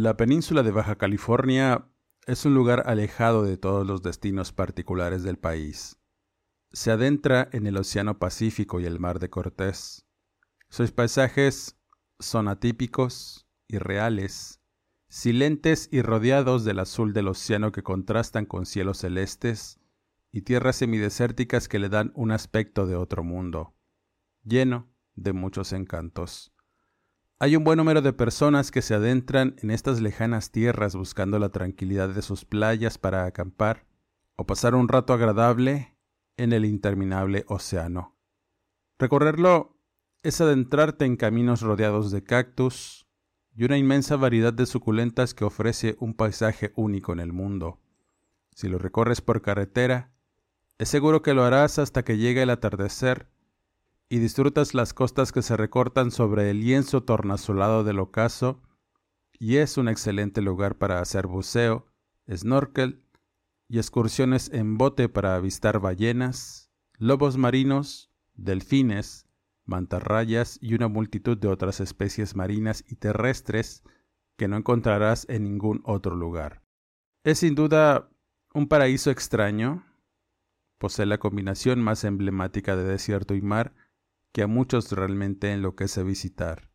La península de Baja California es un lugar alejado de todos los destinos particulares del país. Se adentra en el Océano Pacífico y el Mar de Cortés. Sus paisajes son atípicos, irreales, silentes y rodeados del azul del océano que contrastan con cielos celestes y tierras semidesérticas que le dan un aspecto de otro mundo, lleno de muchos encantos. Hay un buen número de personas que se adentran en estas lejanas tierras buscando la tranquilidad de sus playas para acampar o pasar un rato agradable en el interminable océano. Recorrerlo es adentrarte en caminos rodeados de cactus y una inmensa variedad de suculentas que ofrece un paisaje único en el mundo. Si lo recorres por carretera, es seguro que lo harás hasta que llegue el atardecer y disfrutas las costas que se recortan sobre el lienzo tornasolado del ocaso, y es un excelente lugar para hacer buceo, snorkel y excursiones en bote para avistar ballenas, lobos marinos, delfines, mantarrayas y una multitud de otras especies marinas y terrestres que no encontrarás en ningún otro lugar. Es sin duda un paraíso extraño, posee la combinación más emblemática de desierto y mar, que a muchos realmente enloquece visitar.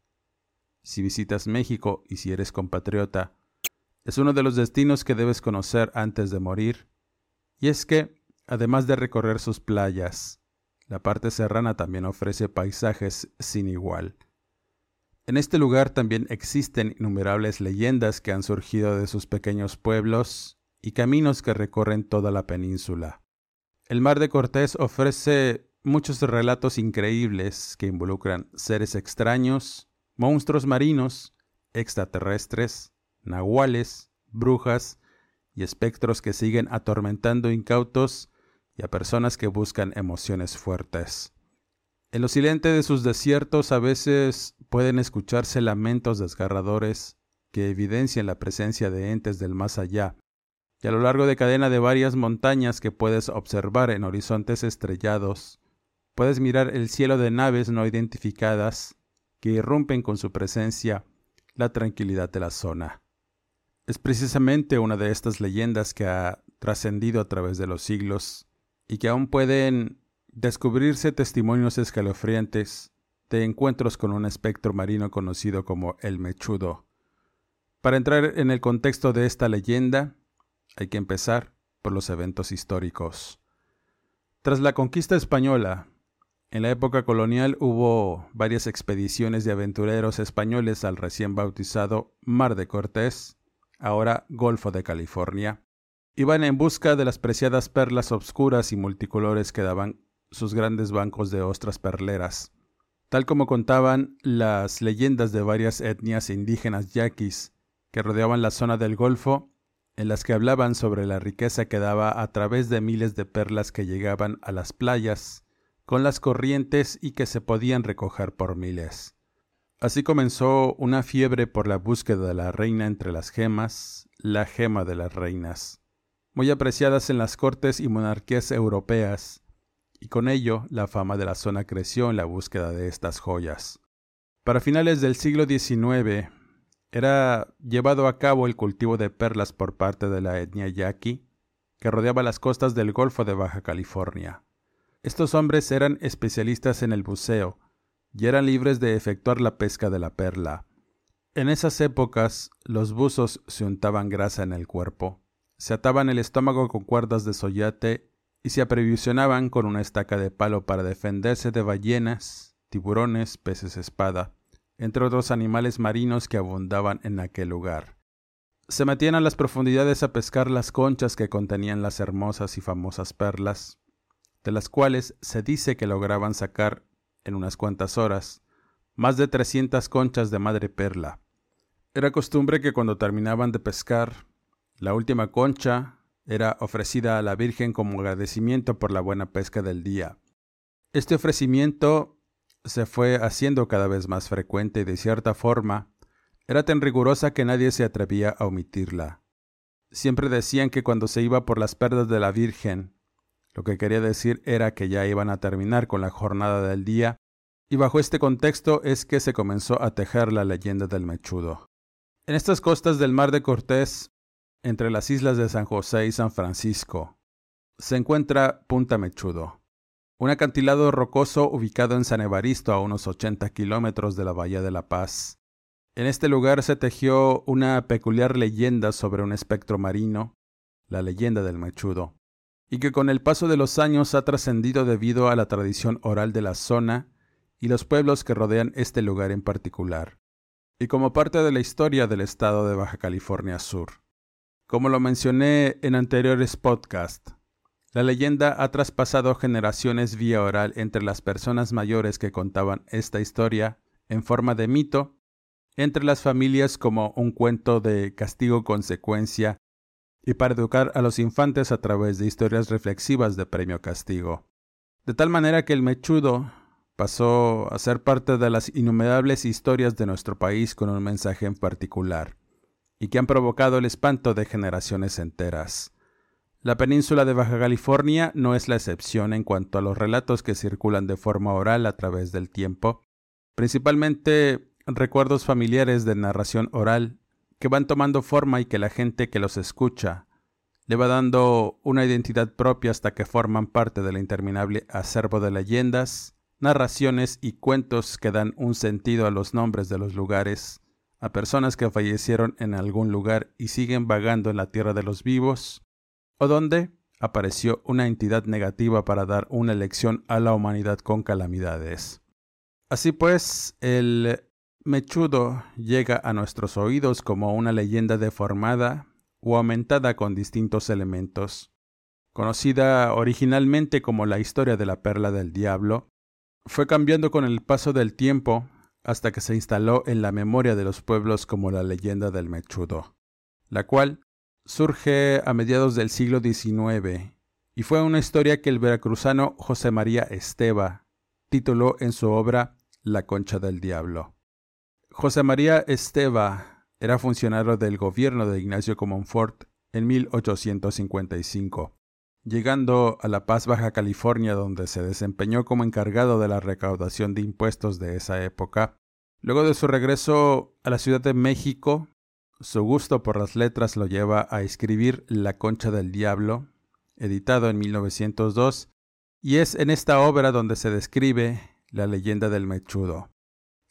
Si visitas México y si eres compatriota, es uno de los destinos que debes conocer antes de morir. Y es que, además de recorrer sus playas, la parte serrana también ofrece paisajes sin igual. En este lugar también existen innumerables leyendas que han surgido de sus pequeños pueblos y caminos que recorren toda la península. El mar de Cortés ofrece muchos relatos increíbles que involucran seres extraños, monstruos marinos, extraterrestres, nahuales, brujas y espectros que siguen atormentando incautos y a personas que buscan emociones fuertes. En lo silente de sus desiertos a veces pueden escucharse lamentos desgarradores que evidencian la presencia de entes del más allá, y a lo largo de cadena de varias montañas que puedes observar en horizontes estrellados, puedes mirar el cielo de naves no identificadas que irrumpen con su presencia la tranquilidad de la zona. Es precisamente una de estas leyendas que ha trascendido a través de los siglos y que aún pueden descubrirse testimonios escalofriantes de encuentros con un espectro marino conocido como el mechudo. Para entrar en el contexto de esta leyenda, hay que empezar por los eventos históricos. Tras la conquista española, en la época colonial hubo varias expediciones de aventureros españoles al recién bautizado Mar de Cortés, ahora Golfo de California. Iban en busca de las preciadas perlas obscuras y multicolores que daban sus grandes bancos de ostras perleras. Tal como contaban las leyendas de varias etnias indígenas yaquis que rodeaban la zona del Golfo, en las que hablaban sobre la riqueza que daba a través de miles de perlas que llegaban a las playas con las corrientes y que se podían recoger por miles. Así comenzó una fiebre por la búsqueda de la reina entre las gemas, la gema de las reinas, muy apreciadas en las cortes y monarquías europeas, y con ello la fama de la zona creció en la búsqueda de estas joyas. Para finales del siglo XIX era llevado a cabo el cultivo de perlas por parte de la etnia yaqui, que rodeaba las costas del Golfo de Baja California. Estos hombres eran especialistas en el buceo y eran libres de efectuar la pesca de la perla. En esas épocas los buzos se untaban grasa en el cuerpo se ataban el estómago con cuerdas de soyate y se aprevisionaban con una estaca de palo para defenderse de ballenas, tiburones, peces espada, entre otros animales marinos que abundaban en aquel lugar. Se metían a las profundidades a pescar las conchas que contenían las hermosas y famosas perlas, de las cuales se dice que lograban sacar, en unas cuantas horas, más de trescientas conchas de madre perla. Era costumbre que cuando terminaban de pescar, la última concha era ofrecida a la Virgen como agradecimiento por la buena pesca del día. Este ofrecimiento se fue haciendo cada vez más frecuente y de cierta forma era tan rigurosa que nadie se atrevía a omitirla. Siempre decían que cuando se iba por las perdas de la Virgen, lo que quería decir era que ya iban a terminar con la jornada del día, y bajo este contexto es que se comenzó a tejer la leyenda del mechudo. En estas costas del mar de Cortés, entre las islas de San José y San Francisco, se encuentra Punta Mechudo, un acantilado rocoso ubicado en San Evaristo a unos 80 kilómetros de la Bahía de La Paz. En este lugar se tejió una peculiar leyenda sobre un espectro marino, la leyenda del mechudo, y que con el paso de los años ha trascendido debido a la tradición oral de la zona y los pueblos que rodean este lugar en particular, y como parte de la historia del estado de Baja California Sur. Como lo mencioné en anteriores podcasts, la leyenda ha traspasado generaciones vía oral entre las personas mayores que contaban esta historia en forma de mito, entre las familias como un cuento de castigo-consecuencia y para educar a los infantes a través de historias reflexivas de premio-castigo. De tal manera que el mechudo pasó a ser parte de las innumerables historias de nuestro país con un mensaje en particular, y que han provocado el espanto de generaciones enteras. La península de Baja California no es la excepción en cuanto a los relatos que circulan de forma oral a través del tiempo, principalmente recuerdos familiares de narración oral que van tomando forma y que la gente que los escucha le va dando una identidad propia hasta que forman parte del interminable acervo de leyendas, narraciones y cuentos que dan un sentido a los nombres de los lugares, a personas que fallecieron en algún lugar y siguen vagando en la tierra de los vivos, o donde apareció una entidad negativa para dar una lección a la humanidad con calamidades. Así pues, el mechudo llega a nuestros oídos como una leyenda deformada o aumentada con distintos elementos. Conocida originalmente como la historia de la perla del diablo, fue cambiando con el paso del tiempo hasta que se instaló en la memoria de los pueblos como la leyenda del mechudo, la cual surge a mediados del siglo XIX y fue una historia que el veracruzano José María Esteba tituló en su obra La Concha del Diablo. José María Esteba era funcionario del gobierno de Ignacio Comonfort en 1855, llegando a La Paz, Baja California, donde se desempeñó como encargado de la recaudación de impuestos de esa época. Luego de su regreso a la Ciudad de México, su gusto por las letras lo lleva a escribir La Concha del Diablo, editado en 1902, y es en esta obra donde se describe la leyenda del mechudo.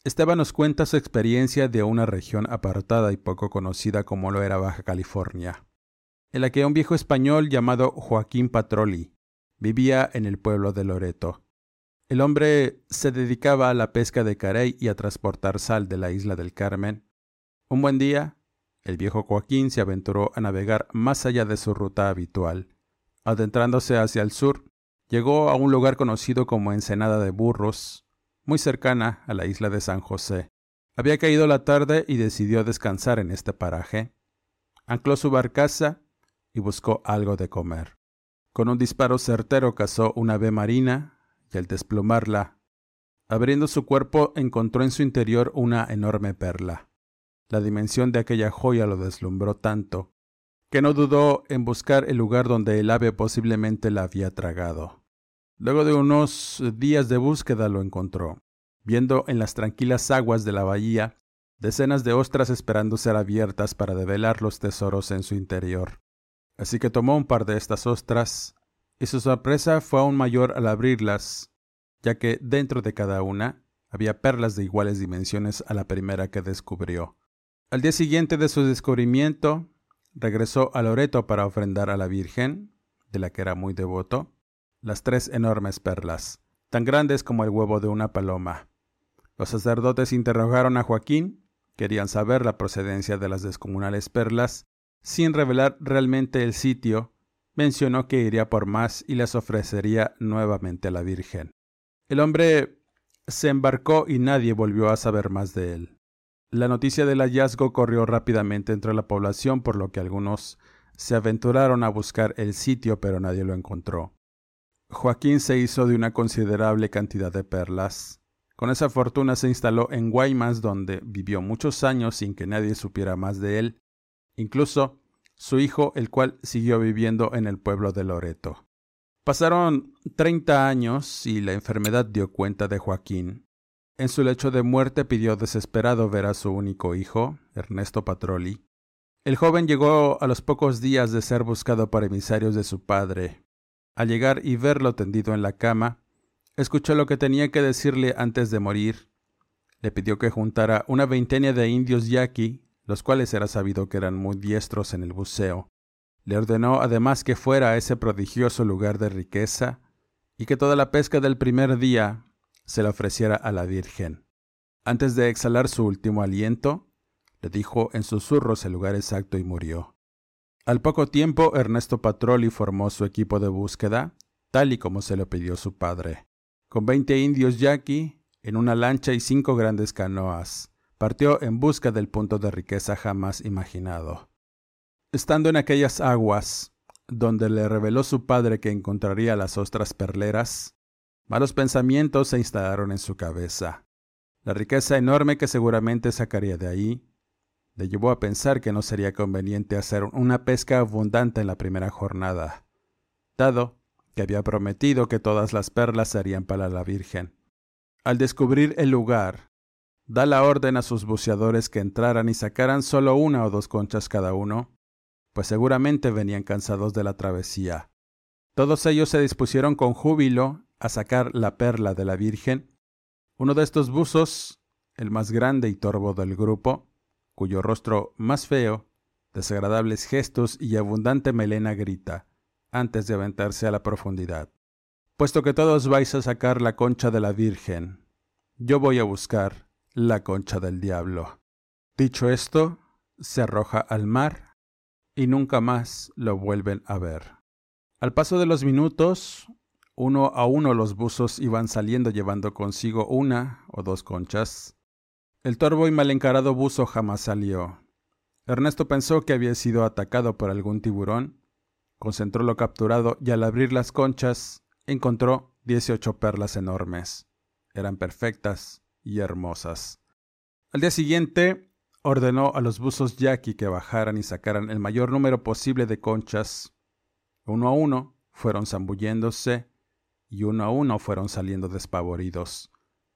Esteban nos cuenta su experiencia de una región apartada y poco conocida como lo era Baja California, en la que un viejo español llamado Joaquín Patroli vivía en el pueblo de Loreto. El hombre se dedicaba a la pesca de carey y a transportar sal de la isla del Carmen. Un buen día, el viejo Joaquín se aventuró a navegar más allá de su ruta habitual. Adentrándose hacia el sur, llegó a un lugar conocido como Ensenada de Burros, muy cercana a la isla de San José. Había caído la tarde y decidió descansar en este paraje. Ancló su barcaza y buscó algo de comer. Con un disparo certero cazó una ave marina y al desplomarla, abriendo su cuerpo encontró en su interior una enorme perla. La dimensión de aquella joya lo deslumbró tanto que no dudó en buscar el lugar donde el ave posiblemente la había tragado. Luego de unos días de búsqueda lo encontró, viendo en las tranquilas aguas de la bahía decenas de ostras esperando ser abiertas para develar los tesoros en su interior. Así que tomó un par de estas ostras, y su sorpresa fue aún mayor al abrirlas, ya que dentro de cada una había perlas de iguales dimensiones a la primera que descubrió. Al día siguiente de su descubrimiento, regresó a Loreto para ofrendar a la Virgen, de la que era muy devoto, las tres enormes perlas, tan grandes como el huevo de una paloma. Los sacerdotes interrogaron a Joaquín, querían saber la procedencia de las descomunales perlas, sin revelar realmente el sitio, mencionó que iría por más y las ofrecería nuevamente a la Virgen. El hombre se embarcó y nadie volvió a saber más de él. La noticia del hallazgo corrió rápidamente entre la población, por lo que algunos se aventuraron a buscar el sitio, pero nadie lo encontró. Joaquín se hizo de una considerable cantidad de perlas. Con esa fortuna se instaló en Guaymas, donde vivió muchos años sin que nadie supiera más de él, incluso su hijo, el cual siguió viviendo en el pueblo de Loreto. Pasaron treinta años y la enfermedad dio cuenta de Joaquín. En su lecho de muerte pidió desesperado ver a su único hijo, Ernesto Patroli. El joven llegó a los pocos días de ser buscado por emisarios de su padre. Al llegar y verlo tendido en la cama, escuchó lo que tenía que decirle antes de morir. Le pidió que juntara una veintena de indios yaqui, los cuales era sabido que eran muy diestros en el buceo. Le ordenó además que fuera a ese prodigioso lugar de riqueza y que toda la pesca del primer día se la ofreciera a la Virgen. Antes de exhalar su último aliento, le dijo en susurros el lugar exacto y murió. Al poco tiempo, Ernesto Patroli formó su equipo de búsqueda, tal y como se lo pidió su padre. Con veinte indios yaqui, en una lancha y cinco grandes canoas, partió en busca del punto de riqueza jamás imaginado. Estando en aquellas aguas, donde le reveló su padre que encontraría las ostras perleras, Malos pensamientos se instalaron en su cabeza. La riqueza enorme que seguramente sacaría de ahí le llevó a pensar que no sería conveniente hacer una pesca abundante en la primera jornada, dado que había prometido que todas las perlas serían para la Virgen. Al descubrir el lugar, da la orden a sus buceadores que entraran y sacaran solo una o dos conchas cada uno, pues seguramente venían cansados de la travesía. Todos ellos se dispusieron con júbilo a sacar la perla de la Virgen, uno de estos buzos, el más grande y torvo del grupo, cuyo rostro más feo, desagradables gestos y abundante melena grita, antes de aventarse a la profundidad. Puesto que todos vais a sacar la concha de la Virgen, yo voy a buscar la concha del diablo. Dicho esto, se arroja al mar y nunca más lo vuelven a ver. Al paso de los minutos, uno a uno los buzos iban saliendo llevando consigo una o dos conchas. El torvo y mal encarado buzo jamás salió. Ernesto pensó que había sido atacado por algún tiburón, concentró lo capturado y al abrir las conchas encontró dieciocho perlas enormes. Eran perfectas y hermosas. Al día siguiente ordenó a los buzos yaqui que bajaran y sacaran el mayor número posible de conchas. Uno a uno fueron zambulléndose y uno a uno fueron saliendo despavoridos,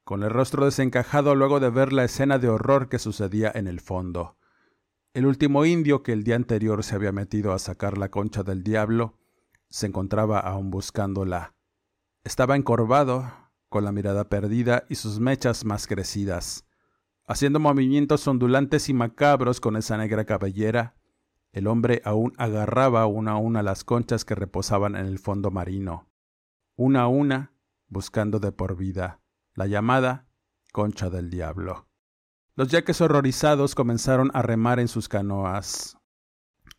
con el rostro desencajado luego de ver la escena de horror que sucedía en el fondo. El último indio que el día anterior se había metido a sacar la concha del diablo se encontraba aún buscándola. Estaba encorvado, con la mirada perdida y sus mechas más crecidas, haciendo movimientos ondulantes y macabros con esa negra cabellera. El hombre aún agarraba una a una las conchas que reposaban en el fondo marino una a una, buscando de por vida la llamada concha del diablo. Los yaques horrorizados comenzaron a remar en sus canoas,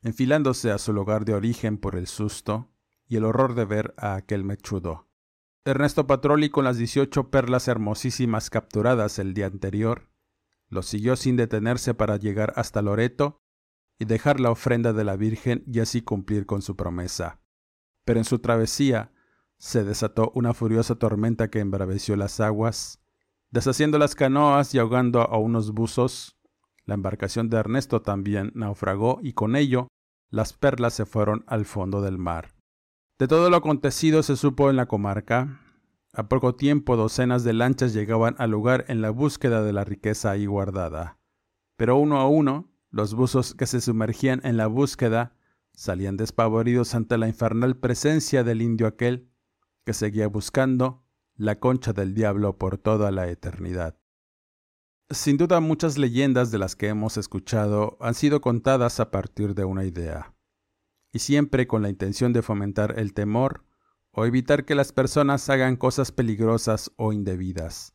enfilándose a su lugar de origen por el susto y el horror de ver a aquel mechudo. Ernesto Patroli con las dieciocho perlas hermosísimas capturadas el día anterior, lo siguió sin detenerse para llegar hasta Loreto y dejar la ofrenda de la Virgen y así cumplir con su promesa. Pero en su travesía se desató una furiosa tormenta que embraveció las aguas, deshaciendo las canoas y ahogando a unos buzos. La embarcación de Ernesto también naufragó y con ello las perlas se fueron al fondo del mar. De todo lo acontecido se supo en la comarca. A poco tiempo docenas de lanchas llegaban al lugar en la búsqueda de la riqueza ahí guardada. Pero uno a uno, los buzos que se sumergían en la búsqueda salían despavoridos ante la infernal presencia del indio aquel que seguía buscando la concha del diablo por toda la eternidad. Sin duda muchas leyendas de las que hemos escuchado han sido contadas a partir de una idea, y siempre con la intención de fomentar el temor o evitar que las personas hagan cosas peligrosas o indebidas.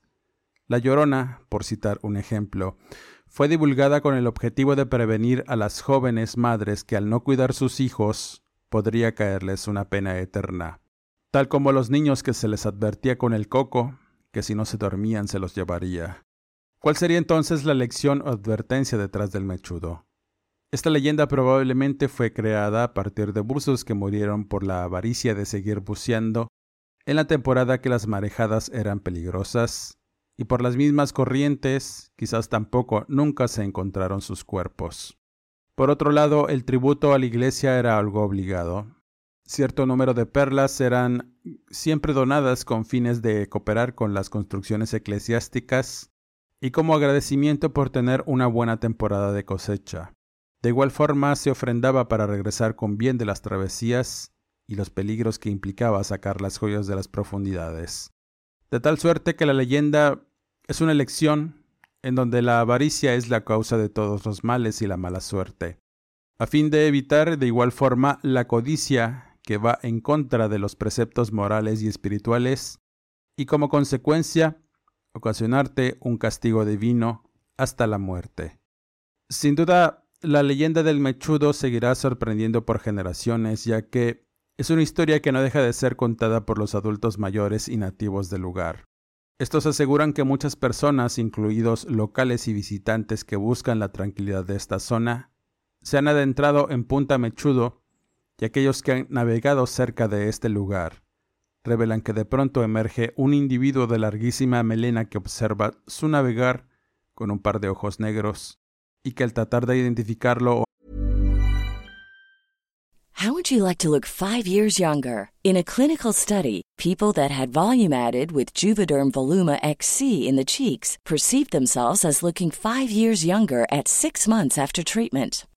La Llorona, por citar un ejemplo, fue divulgada con el objetivo de prevenir a las jóvenes madres que al no cuidar sus hijos podría caerles una pena eterna, tal como los niños que se les advertía con el coco, que si no se dormían se los llevaría. ¿Cuál sería entonces la lección o advertencia detrás del mechudo? Esta leyenda probablemente fue creada a partir de buzos que murieron por la avaricia de seguir buceando en la temporada que las marejadas eran peligrosas, y por las mismas corrientes quizás tampoco nunca se encontraron sus cuerpos. Por otro lado, el tributo a la iglesia era algo obligado. Cierto número de perlas eran siempre donadas con fines de cooperar con las construcciones eclesiásticas y como agradecimiento por tener una buena temporada de cosecha. De igual forma se ofrendaba para regresar con bien de las travesías y los peligros que implicaba sacar las joyas de las profundidades. De tal suerte que la leyenda es una elección en donde la avaricia es la causa de todos los males y la mala suerte, a fin de evitar de igual forma la codicia que va en contra de los preceptos morales y espirituales, y como consecuencia ocasionarte un castigo divino hasta la muerte. Sin duda, la leyenda del mechudo seguirá sorprendiendo por generaciones, ya que es una historia que no deja de ser contada por los adultos mayores y nativos del lugar. Estos aseguran que muchas personas, incluidos locales y visitantes que buscan la tranquilidad de esta zona, se han adentrado en Punta Mechudo y aquellos que han navegado cerca de este lugar revelan que de pronto emerge un individuo de larguísima melena que observa su navegar con un par de ojos negros y que al tratar de identificarlo How would you like to look 5 years younger? In a clinical study, people that had volume added with Juvederm Voluma XC in the cheeks perceived themselves as looking 5 years younger at 6 months after treatment.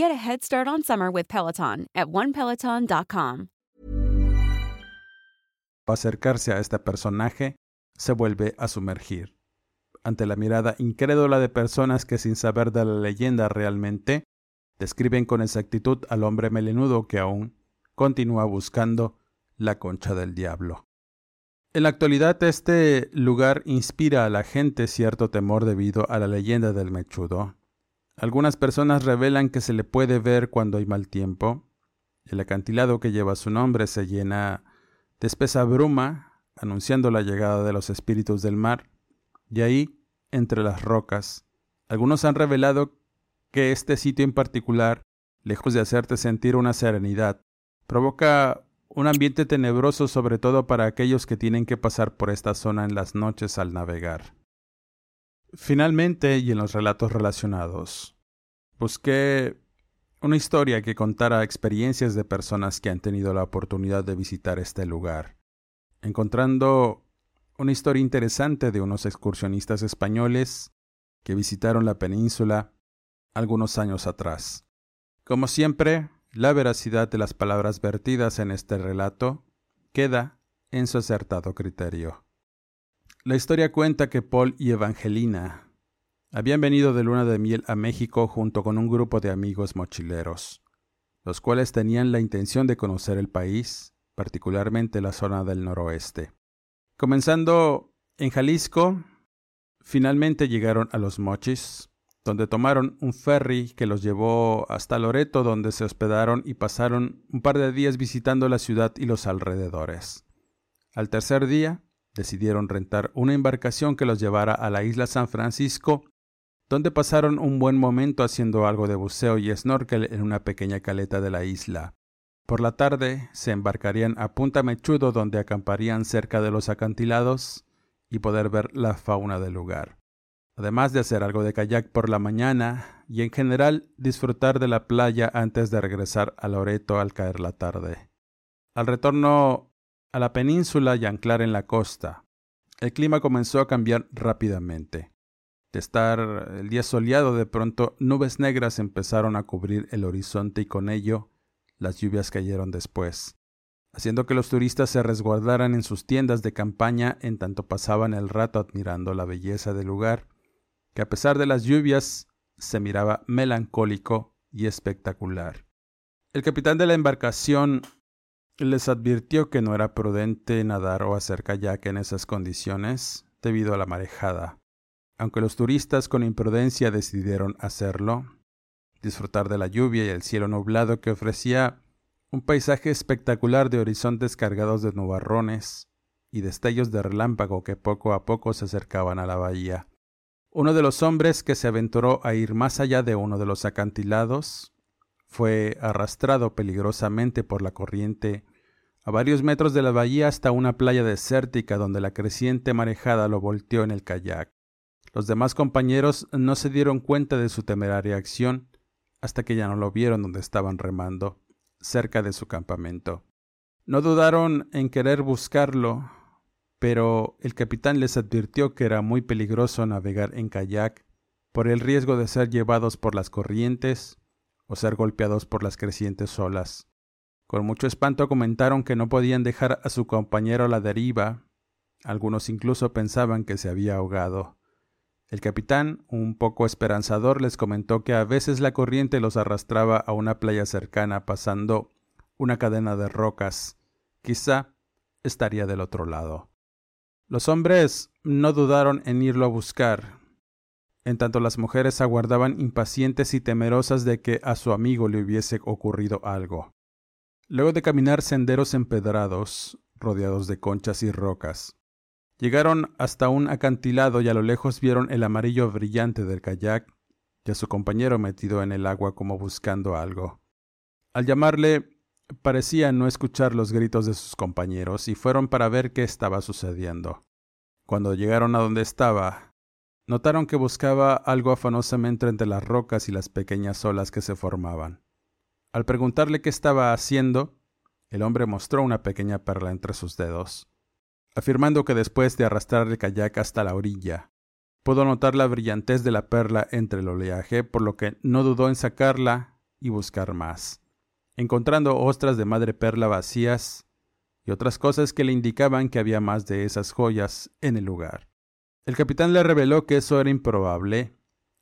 Get a head start on summer with Peloton at onepeloton.com. acercarse a este personaje se vuelve a sumergir. Ante la mirada incrédula de personas que sin saber de la leyenda realmente describen con exactitud al hombre melenudo que aún continúa buscando la concha del diablo. En la actualidad este lugar inspira a la gente cierto temor debido a la leyenda del mechudo. Algunas personas revelan que se le puede ver cuando hay mal tiempo. El acantilado que lleva su nombre se llena de espesa bruma, anunciando la llegada de los espíritus del mar. Y ahí, entre las rocas, algunos han revelado que este sitio en particular, lejos de hacerte sentir una serenidad, provoca un ambiente tenebroso sobre todo para aquellos que tienen que pasar por esta zona en las noches al navegar. Finalmente, y en los relatos relacionados, busqué una historia que contara experiencias de personas que han tenido la oportunidad de visitar este lugar, encontrando una historia interesante de unos excursionistas españoles que visitaron la península algunos años atrás. Como siempre, la veracidad de las palabras vertidas en este relato queda en su acertado criterio. La historia cuenta que Paul y Evangelina habían venido de luna de miel a México junto con un grupo de amigos mochileros, los cuales tenían la intención de conocer el país, particularmente la zona del noroeste. Comenzando En Jalisco, finalmente llegaron a los Mochis, donde tomaron un ferry que los llevó hasta Loreto, donde se hospedaron y pasaron un par de días visitando la ciudad y los alrededores. Al tercer día, decidieron rentar una embarcación que los llevara a la isla San Francisco, donde pasaron un buen momento haciendo algo de buceo y snorkel en una pequeña caleta de la isla. Por la tarde se embarcarían a Punta Mechudo, donde acamparían cerca de los acantilados y poder ver la fauna del lugar. Además de hacer algo de kayak por la mañana y en general disfrutar de la playa antes de regresar a Loreto al caer la tarde. Al retorno a la península y anclar en la costa, el clima comenzó a cambiar rápidamente. De estar el día soleado, de pronto nubes negras empezaron a cubrir el horizonte y con ello las lluvias cayeron después, haciendo que los turistas se resguardaran en sus tiendas de campaña en tanto pasaban el rato admirando la belleza del lugar, que a pesar de las lluvias se miraba melancólico y espectacular. El capitán de la embarcación les advirtió que no era prudente nadar o hacer kayak en esas condiciones debido a la marejada. Aunque los turistas con imprudencia decidieron hacerlo, disfrutar de la lluvia y el cielo nublado que ofrecía un paisaje espectacular de horizontes cargados de nubarrones y destellos de relámpago que poco a poco se acercaban a la bahía. Uno de los hombres que se aventuró a ir más allá de uno de los acantilados fue arrastrado peligrosamente por la corriente a varios metros de la bahía hasta una playa desértica donde la creciente marejada lo volteó en el kayak. Los demás compañeros no se dieron cuenta de su temeraria acción hasta que ya no lo vieron donde estaban remando, cerca de su campamento. No dudaron en querer buscarlo, pero el capitán les advirtió que era muy peligroso navegar en kayak por el riesgo de ser llevados por las corrientes o ser golpeados por las crecientes olas. Con mucho espanto comentaron que no podían dejar a su compañero a la deriva. Algunos incluso pensaban que se había ahogado. El capitán, un poco esperanzador, les comentó que a veces la corriente los arrastraba a una playa cercana pasando una cadena de rocas. Quizá estaría del otro lado. Los hombres no dudaron en irlo a buscar, en tanto las mujeres aguardaban impacientes y temerosas de que a su amigo le hubiese ocurrido algo. Luego de caminar senderos empedrados, rodeados de conchas y rocas, Llegaron hasta un acantilado y a lo lejos vieron el amarillo brillante del kayak y a su compañero metido en el agua como buscando algo. Al llamarle, parecía no escuchar los gritos de sus compañeros y fueron para ver qué estaba sucediendo. Cuando llegaron a donde estaba, notaron que buscaba algo afanosamente entre las rocas y las pequeñas olas que se formaban. Al preguntarle qué estaba haciendo, el hombre mostró una pequeña perla entre sus dedos afirmando que después de arrastrar el kayak hasta la orilla, pudo notar la brillantez de la perla entre el oleaje, por lo que no dudó en sacarla y buscar más, encontrando ostras de madre perla vacías y otras cosas que le indicaban que había más de esas joyas en el lugar. El capitán le reveló que eso era improbable.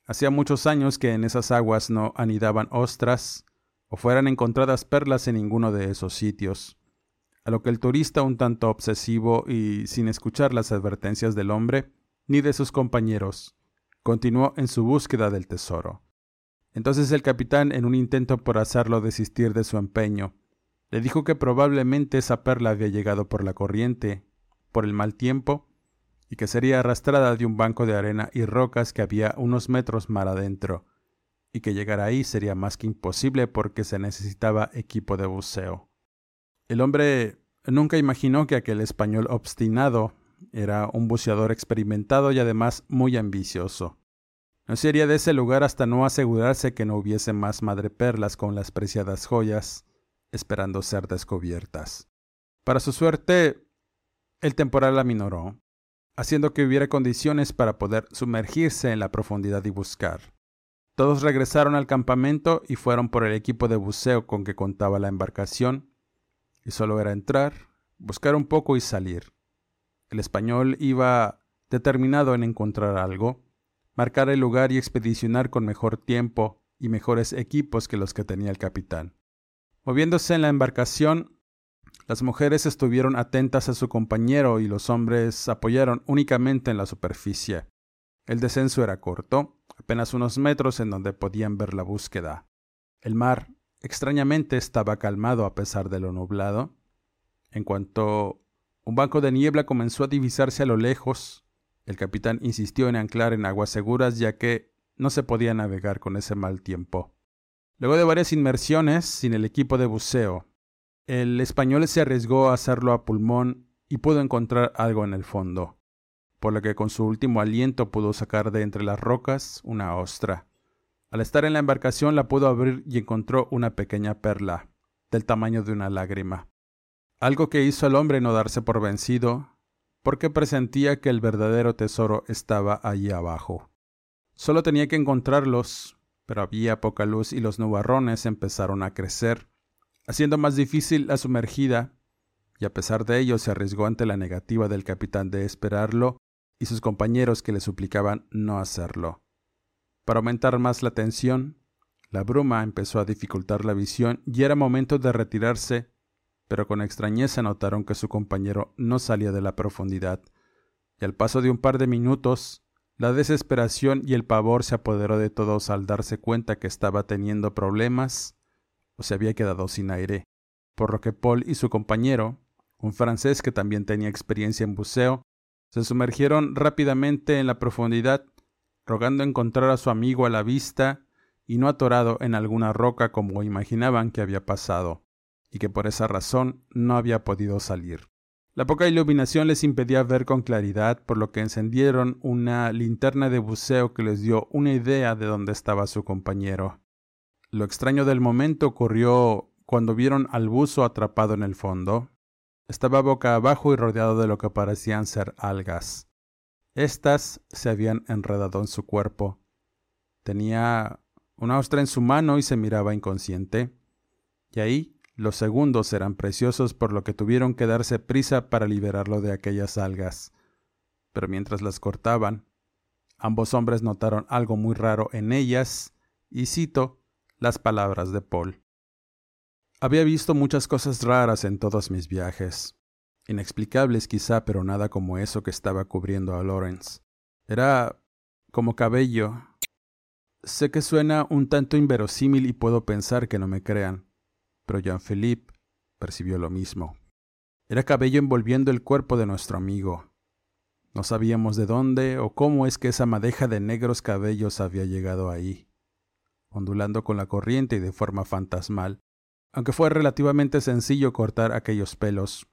Hacía muchos años que en esas aguas no anidaban ostras o fueran encontradas perlas en ninguno de esos sitios a lo que el turista un tanto obsesivo y sin escuchar las advertencias del hombre ni de sus compañeros, continuó en su búsqueda del tesoro. Entonces el capitán, en un intento por hacerlo desistir de su empeño, le dijo que probablemente esa perla había llegado por la corriente, por el mal tiempo, y que sería arrastrada de un banco de arena y rocas que había unos metros mar adentro, y que llegar ahí sería más que imposible porque se necesitaba equipo de buceo. El hombre nunca imaginó que aquel español obstinado era un buceador experimentado y además muy ambicioso. No sería de ese lugar hasta no asegurarse que no hubiese más madreperlas con las preciadas joyas esperando ser descubiertas. Para su suerte, el temporal aminoró, haciendo que hubiera condiciones para poder sumergirse en la profundidad y buscar. Todos regresaron al campamento y fueron por el equipo de buceo con que contaba la embarcación y solo era entrar, buscar un poco y salir. El español iba determinado en encontrar algo, marcar el lugar y expedicionar con mejor tiempo y mejores equipos que los que tenía el capitán. Moviéndose en la embarcación, Las mujeres estuvieron atentas a su compañero y los hombres apoyaron únicamente en la superficie. El descenso era corto, apenas unos metros en donde podían ver la búsqueda. El mar, extrañamente, estaba calmado a pesar de lo nublado. En cuanto un banco de niebla comenzó a divisarse a lo lejos, el capitán insistió en anclar en aguas seguras ya que no se podía navegar con ese mal tiempo. Luego de varias inmersiones sin el equipo de buceo, el español se arriesgó a hacerlo a pulmón y pudo encontrar algo en el fondo por lo que con su último aliento pudo sacar de entre las rocas una ostra. Al estar en la embarcación la pudo abrir y encontró una pequeña perla, del tamaño de una lágrima. Algo que hizo al hombre no darse por vencido, porque presentía que el verdadero tesoro estaba allí abajo. Solo tenía que encontrarlos, pero había poca luz y los nubarrones empezaron a crecer, haciendo más difícil la sumergida, y a pesar de ello se arriesgó ante la negativa del capitán de esperarlo y sus compañeros que le suplicaban no hacerlo. Para aumentar más la tensión, la bruma empezó a dificultar la visión y era momento de retirarse, pero con extrañeza notaron que su compañero no salía de la profundidad, y al paso de un par de minutos, la desesperación y el pavor se apoderó de todos al darse cuenta que estaba teniendo problemas o se había quedado sin aire, por lo que Paul y su compañero, un francés que también tenía experiencia en buceo, se sumergieron rápidamente en la profundidad, rogando encontrar a su amigo a la vista y no atorado en alguna roca como imaginaban que había pasado, y que por esa razón no había podido salir. La poca iluminación les impedía ver con claridad, por lo que encendieron una linterna de buceo que les dio una idea de dónde estaba su compañero. Lo extraño del momento ocurrió cuando vieron al buzo atrapado en el fondo, estaba boca abajo y rodeado de lo que parecían ser algas. Estas se habían enredado en su cuerpo. Tenía una ostra en su mano y se miraba inconsciente. Y ahí los segundos eran preciosos por lo que tuvieron que darse prisa para liberarlo de aquellas algas. Pero mientras las cortaban, ambos hombres notaron algo muy raro en ellas, y cito las palabras de Paul. Había visto muchas cosas raras en todos mis viajes. Inexplicables quizá, pero nada como eso que estaba cubriendo a Lawrence. Era como cabello. Sé que suena un tanto inverosímil y puedo pensar que no me crean, pero Jean-Philippe percibió lo mismo. Era cabello envolviendo el cuerpo de nuestro amigo. No sabíamos de dónde o cómo es que esa madeja de negros cabellos había llegado ahí, ondulando con la corriente y de forma fantasmal, aunque fue relativamente sencillo cortar aquellos pelos,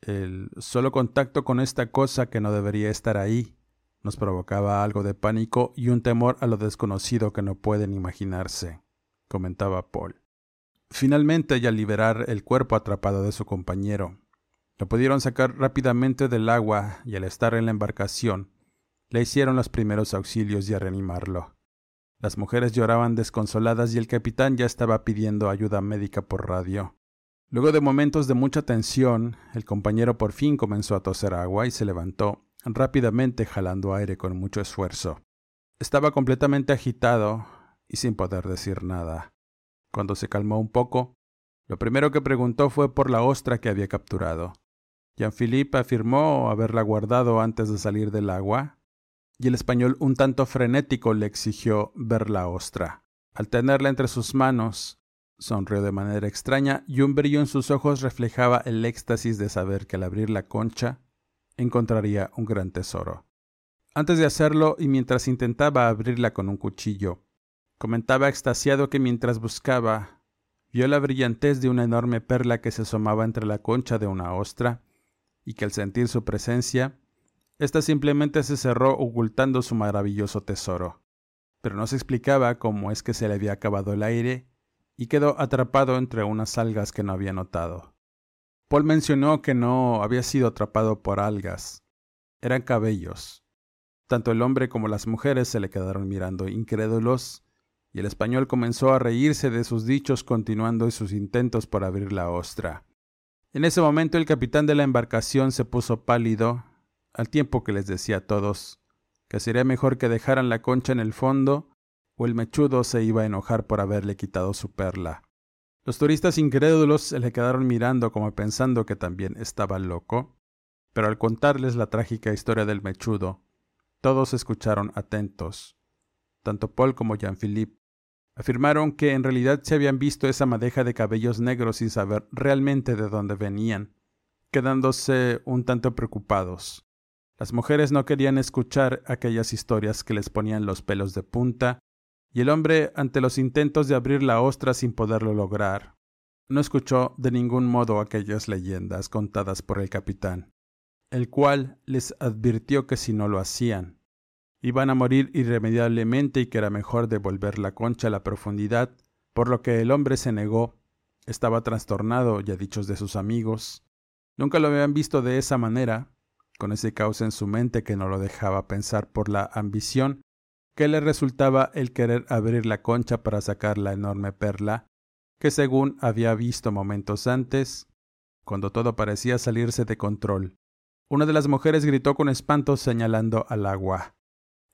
el solo contacto con esta cosa que no debería estar ahí nos provocaba algo de pánico y un temor a lo desconocido que no pueden imaginarse, comentaba Paul. Finalmente, y al liberar el cuerpo atrapado de su compañero, lo pudieron sacar rápidamente del agua y al estar en la embarcación, le hicieron los primeros auxilios y a reanimarlo. Las mujeres lloraban desconsoladas y el capitán ya estaba pidiendo ayuda médica por radio. Luego de momentos de mucha tensión, el compañero por fin comenzó a toser agua y se levantó, rápidamente jalando aire con mucho esfuerzo. Estaba completamente agitado y sin poder decir nada. Cuando se calmó un poco, lo primero que preguntó fue por la ostra que había capturado. Jean-Philippe afirmó haberla guardado antes de salir del agua y el español un tanto frenético le exigió ver la ostra. Al tenerla entre sus manos, sonrió de manera extraña y un brillo en sus ojos reflejaba el éxtasis de saber que al abrir la concha encontraría un gran tesoro. Antes de hacerlo y mientras intentaba abrirla con un cuchillo, comentaba extasiado que mientras buscaba, vio la brillantez de una enorme perla que se asomaba entre la concha de una ostra y que al sentir su presencia esta simplemente se cerró ocultando su maravilloso tesoro. Pero no se explicaba cómo es que se le había acabado el aire y quedó atrapado entre unas algas que no había notado. Paul mencionó que no había sido atrapado por algas, eran cabellos. Tanto el hombre como las mujeres se le quedaron mirando incrédulos, y el español comenzó a reírse de sus dichos continuando sus intentos por abrir la ostra. En ese momento el capitán de la embarcación se puso pálido al tiempo que les decía a todos que sería mejor que dejaran la concha en el fondo o el mechudo se iba a enojar por haberle quitado su perla. Los turistas incrédulos se le quedaron mirando como pensando que también estaba loco, pero al contarles la trágica historia del mechudo, todos escucharon atentos. Tanto Paul como Jean-Philippe afirmaron que en realidad se habían visto esa madeja de cabellos negros sin saber realmente de dónde venían, quedándose un tanto preocupados. Las mujeres no querían escuchar aquellas historias que les ponían los pelos de punta y el hombre, ante los intentos de abrir la ostra sin poderlo lograr, no escuchó de ningún modo aquellas leyendas contadas por el capitán, el cual les advirtió que si no lo hacían, iban a morir irremediablemente y que era mejor devolver la concha a la profundidad, por lo que el hombre se negó, estaba trastornado, ya dichos de sus amigos, nunca lo habían visto de esa manera, con ese caos en su mente que no lo dejaba pensar por la ambición que le resultaba el querer abrir la concha para sacar la enorme perla, que según había visto momentos antes, cuando todo parecía salirse de control. Una de las mujeres gritó con espanto señalando al agua.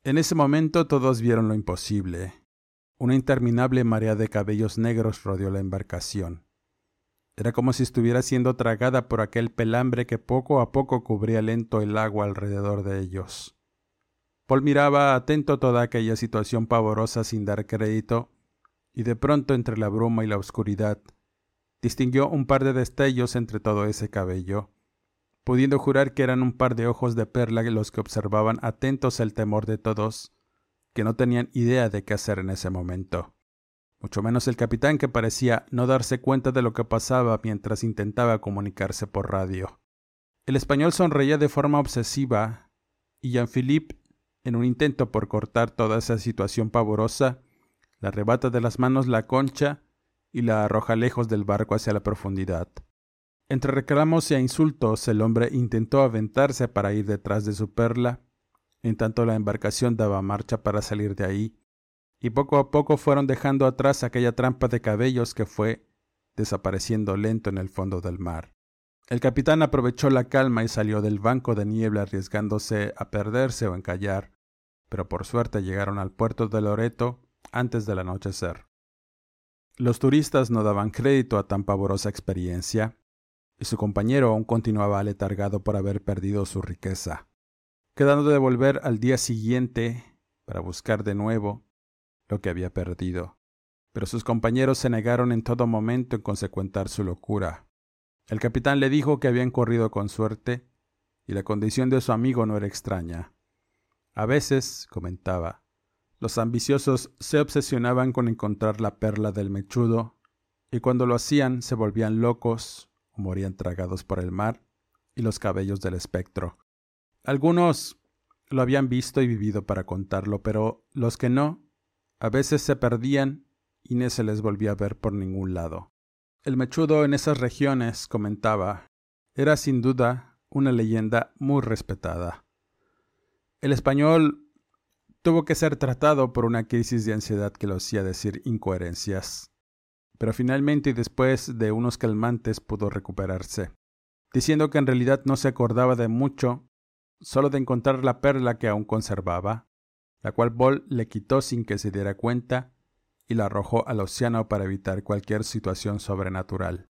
En ese momento todos vieron lo imposible. Una interminable marea de cabellos negros rodeó la embarcación. Era como si estuviera siendo tragada por aquel pelambre que poco a poco cubría lento el agua alrededor de ellos. Paul miraba atento toda aquella situación pavorosa sin dar crédito, y de pronto entre la bruma y la oscuridad distinguió un par de destellos entre todo ese cabello, pudiendo jurar que eran un par de ojos de perla los que observaban atentos el temor de todos, que no tenían idea de qué hacer en ese momento. Mucho menos el capitán que parecía no darse cuenta de lo que pasaba mientras intentaba comunicarse por radio. El español sonreía de forma obsesiva y Jean-Philippe en un intento por cortar toda esa situación pavorosa, le arrebata de las manos la concha y la arroja lejos del barco hacia la profundidad. Entre reclamos e insultos, el hombre intentó aventarse para ir detrás de su perla, en tanto la embarcación daba marcha para salir de ahí, y poco a poco fueron dejando atrás aquella trampa de cabellos que fue desapareciendo lento en el fondo del mar. El capitán aprovechó la calma y salió del banco de niebla arriesgándose a perderse o encallar, pero por suerte llegaron al puerto de Loreto antes del anochecer. Los turistas no daban crédito a tan pavorosa experiencia, y su compañero aún continuaba aletargado por haber perdido su riqueza, quedando de volver al día siguiente para buscar de nuevo lo que había perdido. Pero sus compañeros se negaron en todo momento en consecuentar su locura. El capitán le dijo que habían corrido con suerte, y la condición de su amigo no era extraña. A veces, comentaba, los ambiciosos se obsesionaban con encontrar la perla del mechudo, y cuando lo hacían se volvían locos o morían tragados por el mar y los cabellos del espectro. Algunos lo habían visto y vivido para contarlo, pero los que no, a veces se perdían y no se les volvía a ver por ningún lado. El mechudo en esas regiones, comentaba, era sin duda una leyenda muy respetada. El español tuvo que ser tratado por una crisis de ansiedad que lo hacía decir incoherencias. Pero finalmente y después de unos calmantes pudo recuperarse, diciendo que en realidad no se acordaba de mucho, solo de encontrar la perla que aún conservaba, la cual Ball le quitó sin que se diera cuenta y la arrojó al océano para evitar cualquier situación sobrenatural.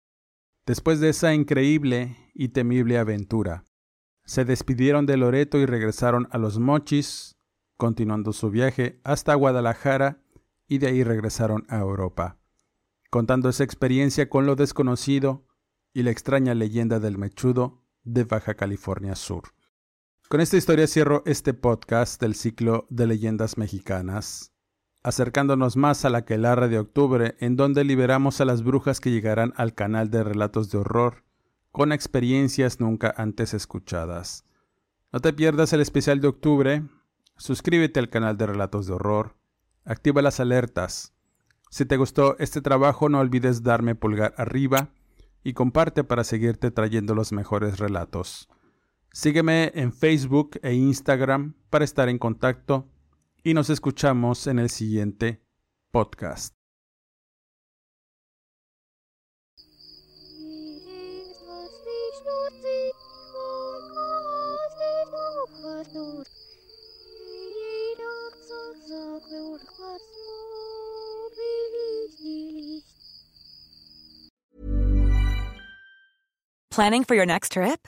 Después de esa increíble y temible aventura, se despidieron de Loreto y regresaron a Los Mochis, continuando su viaje hasta Guadalajara y de ahí regresaron a Europa, contando esa experiencia con lo desconocido y la extraña leyenda del mechudo de Baja California Sur. Con esta historia cierro este podcast del ciclo de leyendas mexicanas, acercándonos más a la quelarra de octubre, en donde liberamos a las brujas que llegarán al canal de relatos de horror con experiencias nunca antes escuchadas. No te pierdas el especial de octubre, suscríbete al canal de Relatos de Horror, activa las alertas. Si te gustó este trabajo no olvides darme pulgar arriba y comparte para seguirte trayendo los mejores relatos. Sígueme en Facebook e Instagram para estar en contacto y nos escuchamos en el siguiente podcast. Planning for your next trip?